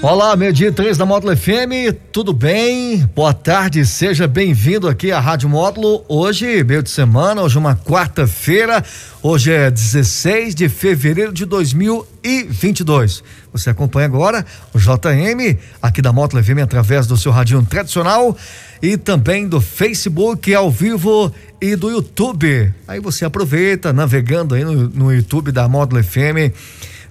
Olá, meio-dia três da Módulo FM, tudo bem? Boa tarde, seja bem-vindo aqui à Rádio Módulo. Hoje, meio de semana, hoje é uma quarta-feira, hoje é 16 de fevereiro de 2022. Você acompanha agora o JM aqui da Módulo FM através do seu radinho tradicional e também do Facebook ao vivo e do YouTube. Aí você aproveita navegando aí no, no YouTube da Módulo FM,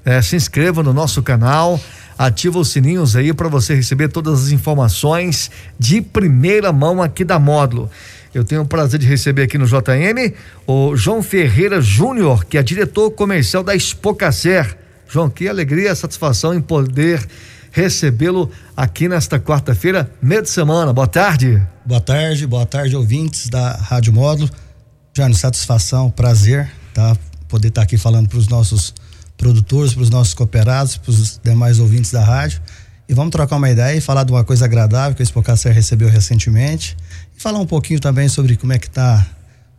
eh, se inscreva no nosso canal ativa os sininhos aí para você receber todas as informações de primeira mão aqui da Módulo. Eu tenho o prazer de receber aqui no JM o João Ferreira Júnior, que é diretor comercial da Expocacer. João, que alegria, satisfação em poder recebê-lo aqui nesta quarta-feira, meio de semana. Boa tarde. Boa tarde, boa tarde, ouvintes da Rádio Módulo. Jânio, satisfação, prazer, tá? Poder estar tá aqui falando para os nossos produtores, para os nossos cooperados, para os demais ouvintes da rádio. E vamos trocar uma ideia e falar de uma coisa agradável que o Expocacer recebeu recentemente. E falar um pouquinho também sobre como é que está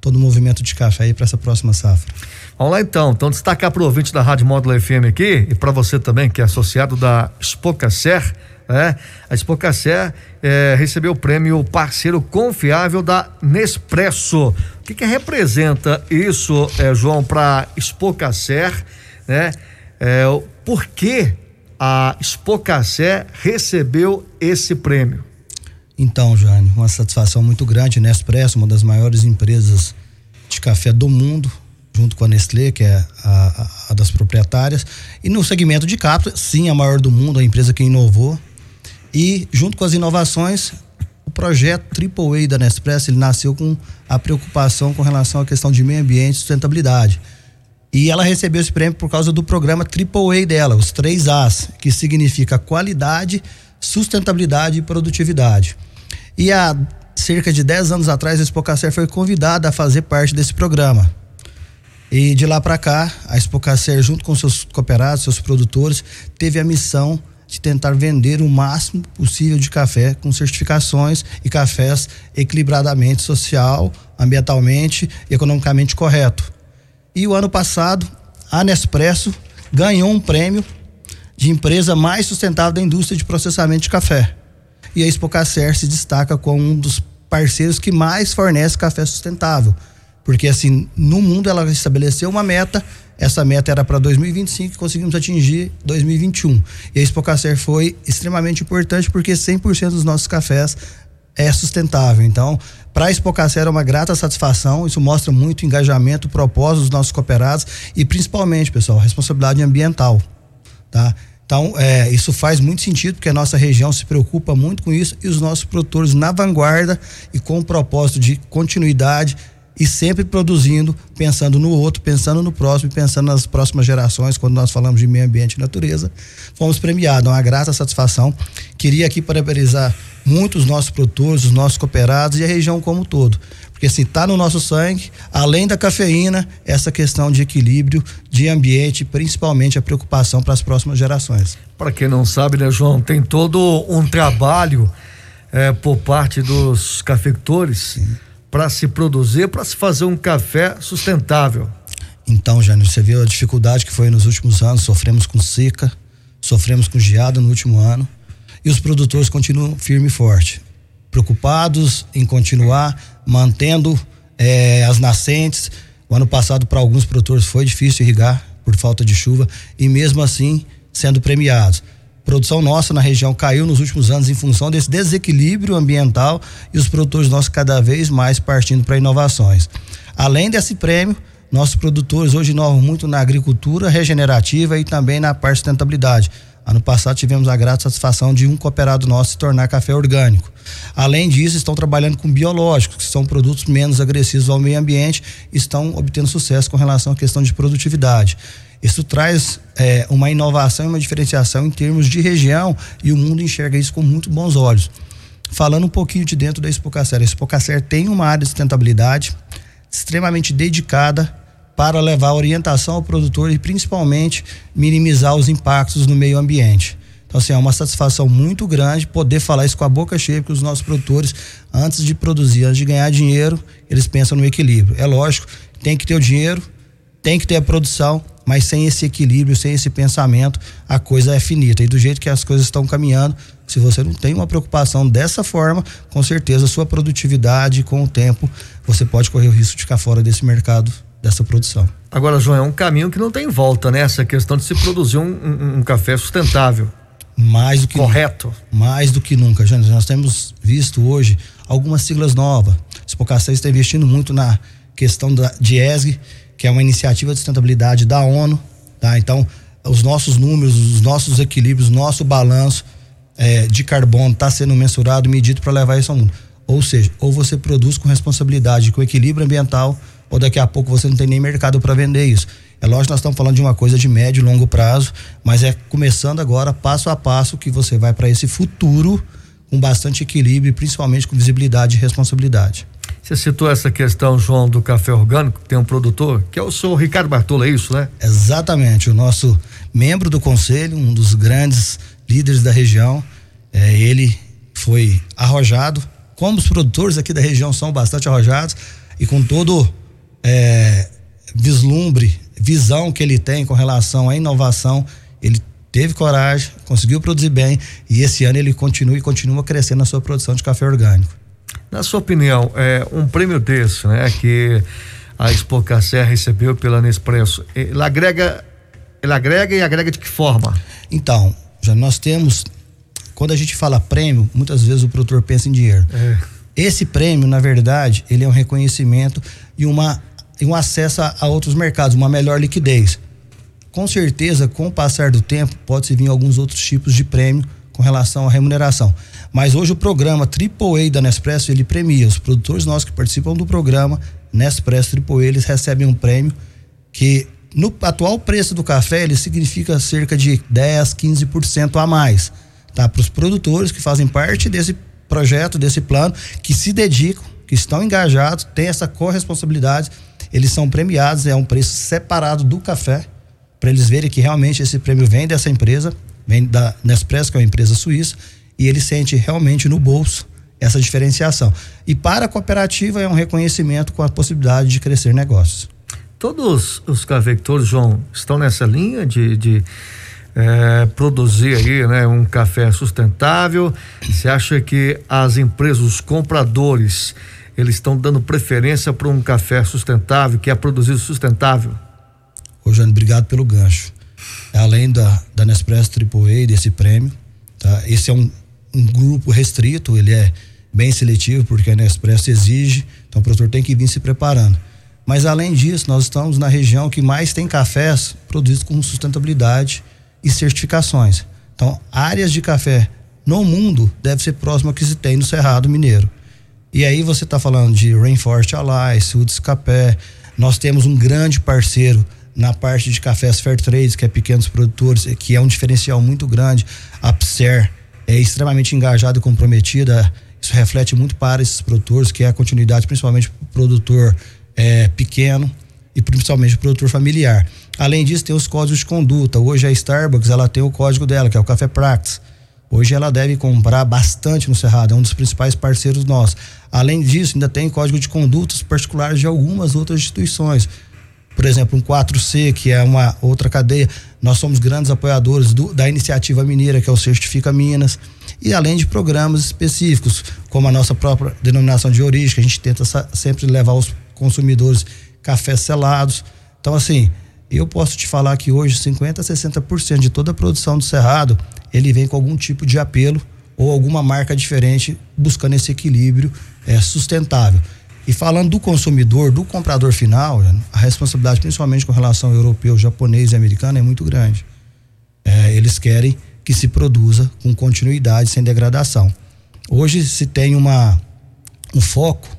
todo o movimento de café aí para essa próxima safra. Vamos lá então. Então, destacar para o ouvinte da Rádio Módulo FM aqui e para você também, que é associado da Expocacer, né? A Expocacer é, recebeu o prêmio Parceiro Confiável da Nespresso. O que, que representa isso, é, João, para Expocacer? Né? É, por que a Expocacé recebeu esse prêmio? Então, Jânio, uma satisfação muito grande, Nespresso, uma das maiores empresas de café do mundo, junto com a Nestlé, que é a, a, a das proprietárias, e no segmento de cápsula, sim, a maior do mundo, a empresa que inovou. E junto com as inovações, o projeto AAA da Nespresso, ele nasceu com a preocupação com relação à questão de meio ambiente e sustentabilidade. E ela recebeu esse prêmio por causa do programa AAA dela, os três As, que significa qualidade, sustentabilidade e produtividade. E há cerca de 10 anos atrás, a Expocacer foi convidada a fazer parte desse programa. E de lá para cá, a Expocacer, junto com seus cooperados, seus produtores, teve a missão de tentar vender o máximo possível de café com certificações e cafés equilibradamente social, ambientalmente e economicamente correto. E o ano passado, a Nespresso ganhou um prêmio de empresa mais sustentável da indústria de processamento de café. E a Expocacer se destaca como um dos parceiros que mais fornece café sustentável. Porque assim, no mundo ela estabeleceu uma meta, essa meta era para 2025 e conseguimos atingir 2021. E a Expocacer foi extremamente importante porque 100% dos nossos cafés é sustentável. Então, para a Expocacer é uma grata satisfação, isso mostra muito engajamento, propósito dos nossos cooperados e principalmente, pessoal, responsabilidade ambiental, tá? Então, é, isso faz muito sentido porque a nossa região se preocupa muito com isso e os nossos produtores na vanguarda e com o propósito de continuidade e sempre produzindo, pensando no outro, pensando no próximo, pensando nas próximas gerações, quando nós falamos de meio ambiente e natureza, fomos premiados. É uma grata satisfação. Queria aqui parabenizar muito os nossos produtores, os nossos cooperados e a região como um todo. Porque assim, está no nosso sangue, além da cafeína, essa questão de equilíbrio, de ambiente, principalmente a preocupação para as próximas gerações. Para quem não sabe, né, João, tem todo um trabalho é, por parte dos cafeicultores para se produzir, para se fazer um café sustentável. Então, Jânio, você viu a dificuldade que foi nos últimos anos, sofremos com seca, sofremos com geada no último ano e os produtores continuam firme e forte, preocupados em continuar mantendo eh, as nascentes. O ano passado, para alguns produtores, foi difícil irrigar por falta de chuva e, mesmo assim, sendo premiados. Produção nossa na região caiu nos últimos anos em função desse desequilíbrio ambiental e os produtores nossos cada vez mais partindo para inovações. Além desse prêmio, nossos produtores hoje inovam muito na agricultura regenerativa e também na parte de sustentabilidade Ano passado tivemos a grata satisfação de um cooperado nosso se tornar café orgânico. Além disso, estão trabalhando com biológicos, que são produtos menos agressivos ao meio ambiente, e estão obtendo sucesso com relação à questão de produtividade. Isso traz é, uma inovação e uma diferenciação em termos de região e o mundo enxerga isso com muito bons olhos. Falando um pouquinho de dentro da Expocacer, a Expocacer tem uma área de sustentabilidade extremamente dedicada para levar orientação ao produtor e principalmente minimizar os impactos no meio ambiente. Então, assim, é uma satisfação muito grande poder falar isso com a boca cheia, porque os nossos produtores, antes de produzir, antes de ganhar dinheiro, eles pensam no equilíbrio. É lógico, tem que ter o dinheiro, tem que ter a produção, mas sem esse equilíbrio, sem esse pensamento, a coisa é finita. E do jeito que as coisas estão caminhando, se você não tem uma preocupação dessa forma, com certeza a sua produtividade, com o tempo, você pode correr o risco de ficar fora desse mercado dessa produção. Agora, João, é um caminho que não tem volta, né? Essa questão de se produzir um, um, um café sustentável. Mais do que correto. Mais do que nunca, Jânio. Nós temos visto hoje algumas siglas novas. O Spocacé está investindo muito na questão da, de ESG, que é uma iniciativa de sustentabilidade da ONU. Tá? Então, os nossos números, os nossos equilíbrios, nosso balanço é, de carbono está sendo mensurado, medido para levar isso ao mundo. Ou seja, ou você produz com responsabilidade, com equilíbrio ambiental, ou daqui a pouco você não tem nem mercado para vender isso. É lógico que nós estamos falando de uma coisa de médio e longo prazo, mas é começando agora, passo a passo, que você vai para esse futuro com bastante equilíbrio, principalmente com visibilidade e responsabilidade. Você citou essa questão, João, do café orgânico, tem um produtor, que é o senhor Ricardo Bartolo, é isso, né? Exatamente, o nosso membro do conselho, um dos grandes líderes da região, é, ele foi arrojado, como os produtores aqui da região são bastante arrojados, e com todo é, vislumbre, visão que ele tem com relação à inovação, ele teve coragem, conseguiu produzir bem e esse ano ele continua e continua crescendo na sua produção de café orgânico. Na sua opinião, é um prêmio desse, né, que a Expo Café recebeu pela Nespresso, ele agrega, ele agrega e agrega de que forma? Então, já nós temos, quando a gente fala prêmio, muitas vezes o produtor pensa em dinheiro. É. Esse prêmio, na verdade, ele é um reconhecimento e uma e um acesso a, a outros mercados, uma melhor liquidez. Com certeza, com o passar do tempo, pode-se vir alguns outros tipos de prêmio com relação à remuneração. Mas hoje o programa AAA da Nespresso, ele premia os produtores nossos que participam do programa Nespresso AAA, eles recebem um prêmio que no atual preço do café, ele significa cerca de 10, 15% a mais, tá? Para os produtores que fazem parte desse projeto, desse plano, que se dedicam, que estão engajados, têm essa corresponsabilidade eles são premiados, é um preço separado do café, para eles verem que realmente esse prêmio vem dessa empresa, vem da Nespresso, que é uma empresa suíça, e ele sente realmente no bolso essa diferenciação. E para a cooperativa é um reconhecimento com a possibilidade de crescer negócios. Todos os cafeicultores, João, estão nessa linha de, de é, produzir aí, né, um café sustentável. Você acha que as empresas, os compradores, eles estão dando preferência para um café sustentável, que é produzido sustentável? Ô, Jane, obrigado pelo gancho. Além da, da Nespresso AAA, desse prêmio, tá? Esse é um, um grupo restrito, ele é bem seletivo, porque a Nespresso exige, então o produtor tem que vir se preparando. Mas além disso, nós estamos na região que mais tem cafés produzidos com sustentabilidade e certificações. Então, áreas de café no mundo deve ser próximo ao que se tem no Cerrado Mineiro. E aí você está falando de Rainforest Alliance, Woods Capé. Nós temos um grande parceiro na parte de cafés fair trade, que é pequenos produtores, que é um diferencial muito grande. A PSER é extremamente engajada e comprometida. Isso reflete muito para esses produtores, que é a continuidade, principalmente para o produtor é, pequeno e principalmente o produtor familiar. Além disso, tem os códigos de conduta. Hoje a Starbucks ela tem o código dela, que é o Café Practice. Hoje ela deve comprar bastante no Cerrado, é um dos principais parceiros nossos. Além disso, ainda tem código de condutas particulares de algumas outras instituições. Por exemplo, um 4C, que é uma outra cadeia. Nós somos grandes apoiadores do, da iniciativa mineira, que é o Certifica Minas. E além de programas específicos, como a nossa própria denominação de origem, que a gente tenta sempre levar aos consumidores cafés selados. Então, assim, eu posso te falar que hoje 50% a 60% de toda a produção do Cerrado ele vem com algum tipo de apelo ou alguma marca diferente buscando esse equilíbrio é, sustentável. E falando do consumidor, do comprador final, a responsabilidade, principalmente com relação ao europeu, japonês e americano, é muito grande. É, eles querem que se produza com continuidade, sem degradação. Hoje se tem uma, um foco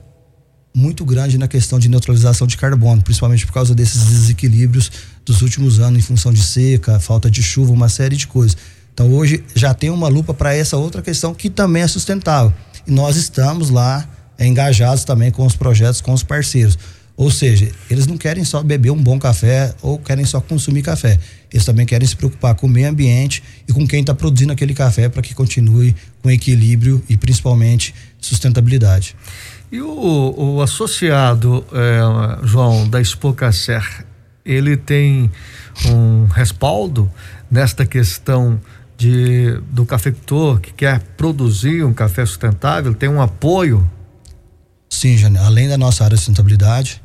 muito grande na questão de neutralização de carbono, principalmente por causa desses desequilíbrios dos últimos anos em função de seca, falta de chuva, uma série de coisas. Então hoje já tem uma lupa para essa outra questão que também é sustentável. E nós estamos lá engajados também com os projetos, com os parceiros. Ou seja, eles não querem só beber um bom café ou querem só consumir café. Eles também querem se preocupar com o meio ambiente e com quem está produzindo aquele café para que continue com equilíbrio e principalmente sustentabilidade. E o, o associado, é, João, da Expocacer, ele tem um respaldo nesta questão de, do cafeicultor que quer produzir um café sustentável, tem um apoio? Sim, Jane, além da nossa área de sustentabilidade,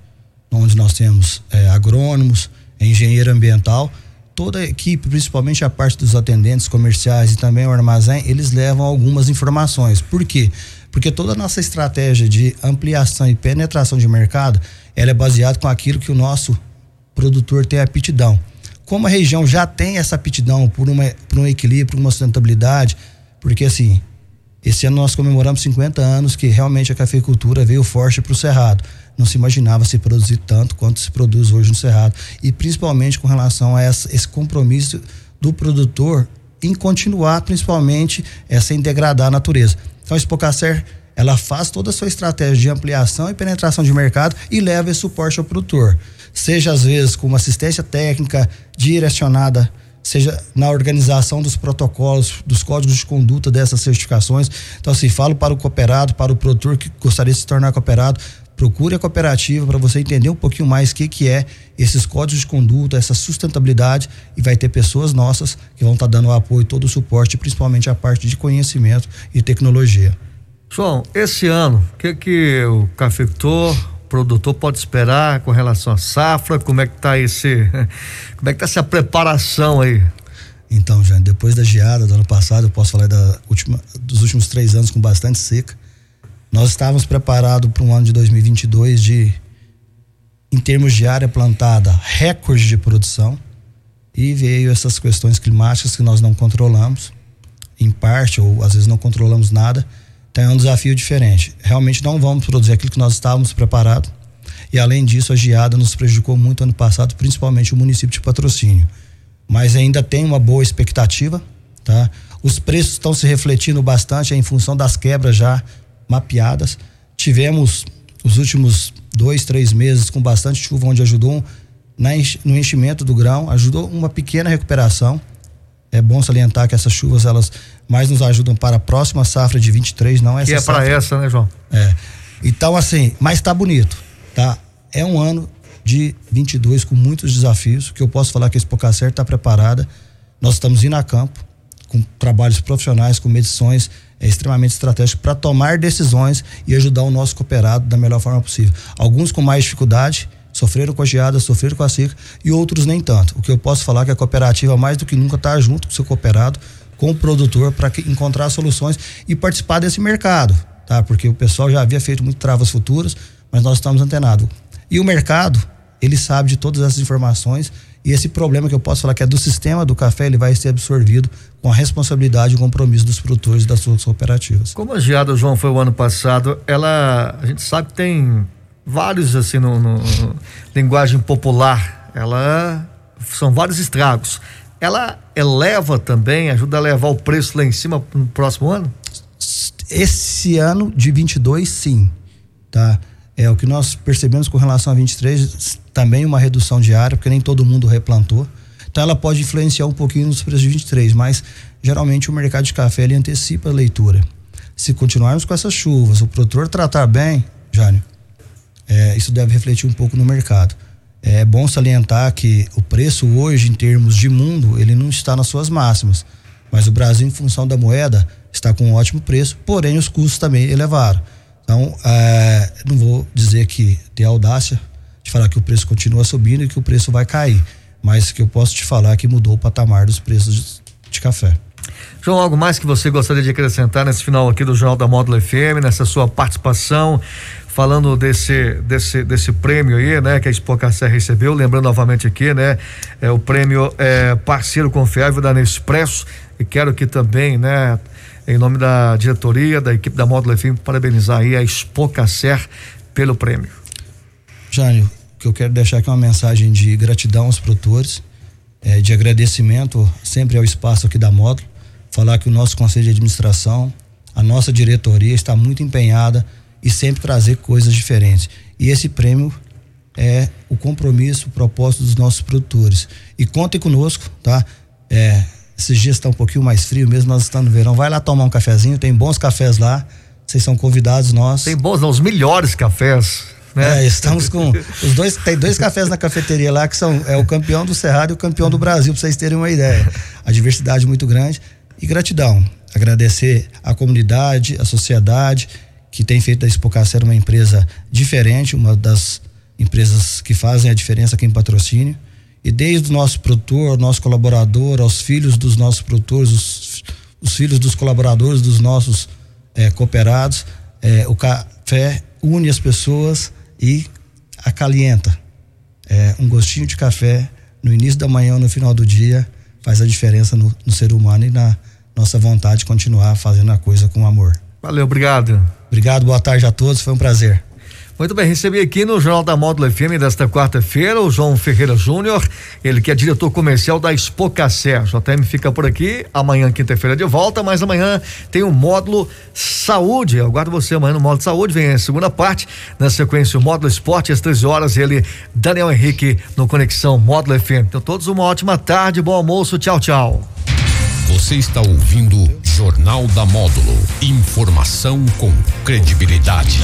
onde nós temos é, agrônomos, engenheiro ambiental, toda a equipe, principalmente a parte dos atendentes comerciais e também o armazém, eles levam algumas informações. Por quê? Porque toda a nossa estratégia de ampliação e penetração de mercado, ela é baseada com aquilo que o nosso produtor tem aptidão. Como a região já tem essa aptidão por, uma, por um equilíbrio, uma sustentabilidade, porque assim, esse ano nós comemoramos 50 anos que realmente a cafeicultura veio forte para o Cerrado. Não se imaginava se produzir tanto quanto se produz hoje no Cerrado. E principalmente com relação a essa, esse compromisso do produtor em continuar, principalmente, é, sem degradar a natureza. Então a Expocacer ela faz toda a sua estratégia de ampliação e penetração de mercado e leva esse suporte ao produtor. Seja às vezes com uma assistência técnica direcionada, seja na organização dos protocolos, dos códigos de conduta dessas certificações. Então, assim, falo para o cooperado, para o produtor que gostaria de se tornar cooperado, procure a cooperativa para você entender um pouquinho mais o que, que é esses códigos de conduta, essa sustentabilidade e vai ter pessoas nossas que vão estar tá dando o apoio, todo o suporte, principalmente a parte de conhecimento e tecnologia. João, esse ano, o que que o cafeicultor, produtor pode esperar com relação à safra? Como é que está esse, como é que tá essa preparação aí? Então, já depois da geada do ano passado, eu posso falar da última, dos últimos três anos com bastante seca. Nós estávamos preparados para um ano de 2022 de, em termos de área plantada, recorde de produção. E veio essas questões climáticas que nós não controlamos, em parte, ou às vezes não controlamos nada. Então é um desafio diferente. Realmente não vamos produzir aquilo que nós estávamos preparados. E além disso, a geada nos prejudicou muito ano passado, principalmente o município de patrocínio. Mas ainda tem uma boa expectativa, tá? Os preços estão se refletindo bastante em função das quebras já mapeadas. Tivemos os últimos dois, três meses com bastante chuva, onde ajudou no enchimento do grão, ajudou uma pequena recuperação. É bom salientar que essas chuvas elas mais nos ajudam para a próxima safra de 23, não essa. Que é para essa, né, João? É. Então assim, mas está bonito, tá? É um ano de 22 com muitos desafios, que eu posso falar que a Expocacer está preparada. Nós estamos indo a campo com trabalhos profissionais, com medições é extremamente estratégico para tomar decisões e ajudar o nosso cooperado da melhor forma possível. Alguns com mais dificuldade, sofreram com a geada, sofreram com a seca e outros nem tanto. O que eu posso falar é que a cooperativa mais do que nunca está junto com o seu cooperado, com o produtor para encontrar soluções e participar desse mercado, tá? Porque o pessoal já havia feito muito travas futuras, mas nós estamos antenados. E o mercado, ele sabe de todas essas informações e esse problema que eu posso falar que é do sistema do café, ele vai ser absorvido com a responsabilidade e o compromisso dos produtores das suas cooperativas. Como a geada, João, foi o ano passado, ela, a gente sabe que tem vários, assim, no, no, no linguagem popular, ela, são vários estragos. Ela eleva também, ajuda a levar o preço lá em cima no próximo ano? Esse ano de 22, sim, tá? É o que nós percebemos com relação a 23, também uma redução diária, porque nem todo mundo replantou. Então ela pode influenciar um pouquinho nos preços de 23, mas geralmente o mercado de café ele antecipa a leitura. Se continuarmos com essas chuvas, o produtor tratar bem, Jânio, é, isso deve refletir um pouco no mercado. É bom salientar que o preço hoje, em termos de mundo, ele não está nas suas máximas. Mas o Brasil, em função da moeda, está com um ótimo preço, porém os custos também elevaram. Então, é, não vou dizer que tem audácia de falar que o preço continua subindo e que o preço vai cair, mas que eu posso te falar que mudou o patamar dos preços de, café. João, algo mais que você gostaria de acrescentar nesse final aqui do Jornal da Módulo FM, nessa sua participação, falando desse, desse, desse prêmio aí, né, que a Expocacer recebeu, lembrando novamente aqui, né, é o prêmio é, parceiro confiável da Nespresso e quero que também, né, em nome da diretoria, da equipe da Módulo FM, parabenizar aí a Expocacer pelo prêmio. Jânio, que eu quero deixar aqui uma mensagem de gratidão aos produtores, é, de agradecimento sempre ao espaço aqui da Módulo, falar que o nosso conselho de administração, a nossa diretoria está muito empenhada e sempre trazer coisas diferentes. E esse prêmio é o compromisso, o propósito dos nossos produtores. E contem conosco, tá? É, esses dias está um pouquinho mais frio, mesmo nós estamos no verão. Vai lá tomar um cafezinho, tem bons cafés lá. Vocês são convidados nós. Tem bons, não, os melhores cafés. Né? É, estamos com os dois, tem dois cafés na cafeteria lá que são é o campeão do Cerrado e o campeão do Brasil, para vocês terem uma ideia. A diversidade muito grande e gratidão. Agradecer a comunidade, a sociedade que tem feito da Expocacer uma empresa diferente, uma das empresas que fazem a diferença aqui em patrocínio. E desde o nosso produtor, nosso colaborador, aos filhos dos nossos produtores, os, os filhos dos colaboradores dos nossos é, cooperados, é, o café une as pessoas e acalienta. É, um gostinho de café no início da manhã ou no final do dia faz a diferença no, no ser humano e na nossa vontade de continuar fazendo a coisa com amor. Valeu, obrigado. Obrigado, boa tarde a todos, foi um prazer. Muito bem, recebi aqui no Jornal da Módulo FM desta quarta-feira o João Ferreira Júnior, ele que é diretor comercial da Expocacer. JM fica por aqui, amanhã, quinta-feira, de volta, mas amanhã tem o um módulo Saúde. Eu aguardo você amanhã no módulo Saúde, vem a segunda parte, na sequência o módulo Esporte, às 13 horas, ele, Daniel Henrique, no Conexão Módulo FM. Então, todos uma ótima tarde, bom almoço, tchau, tchau. Você está ouvindo Jornal da Módulo. Informação com credibilidade.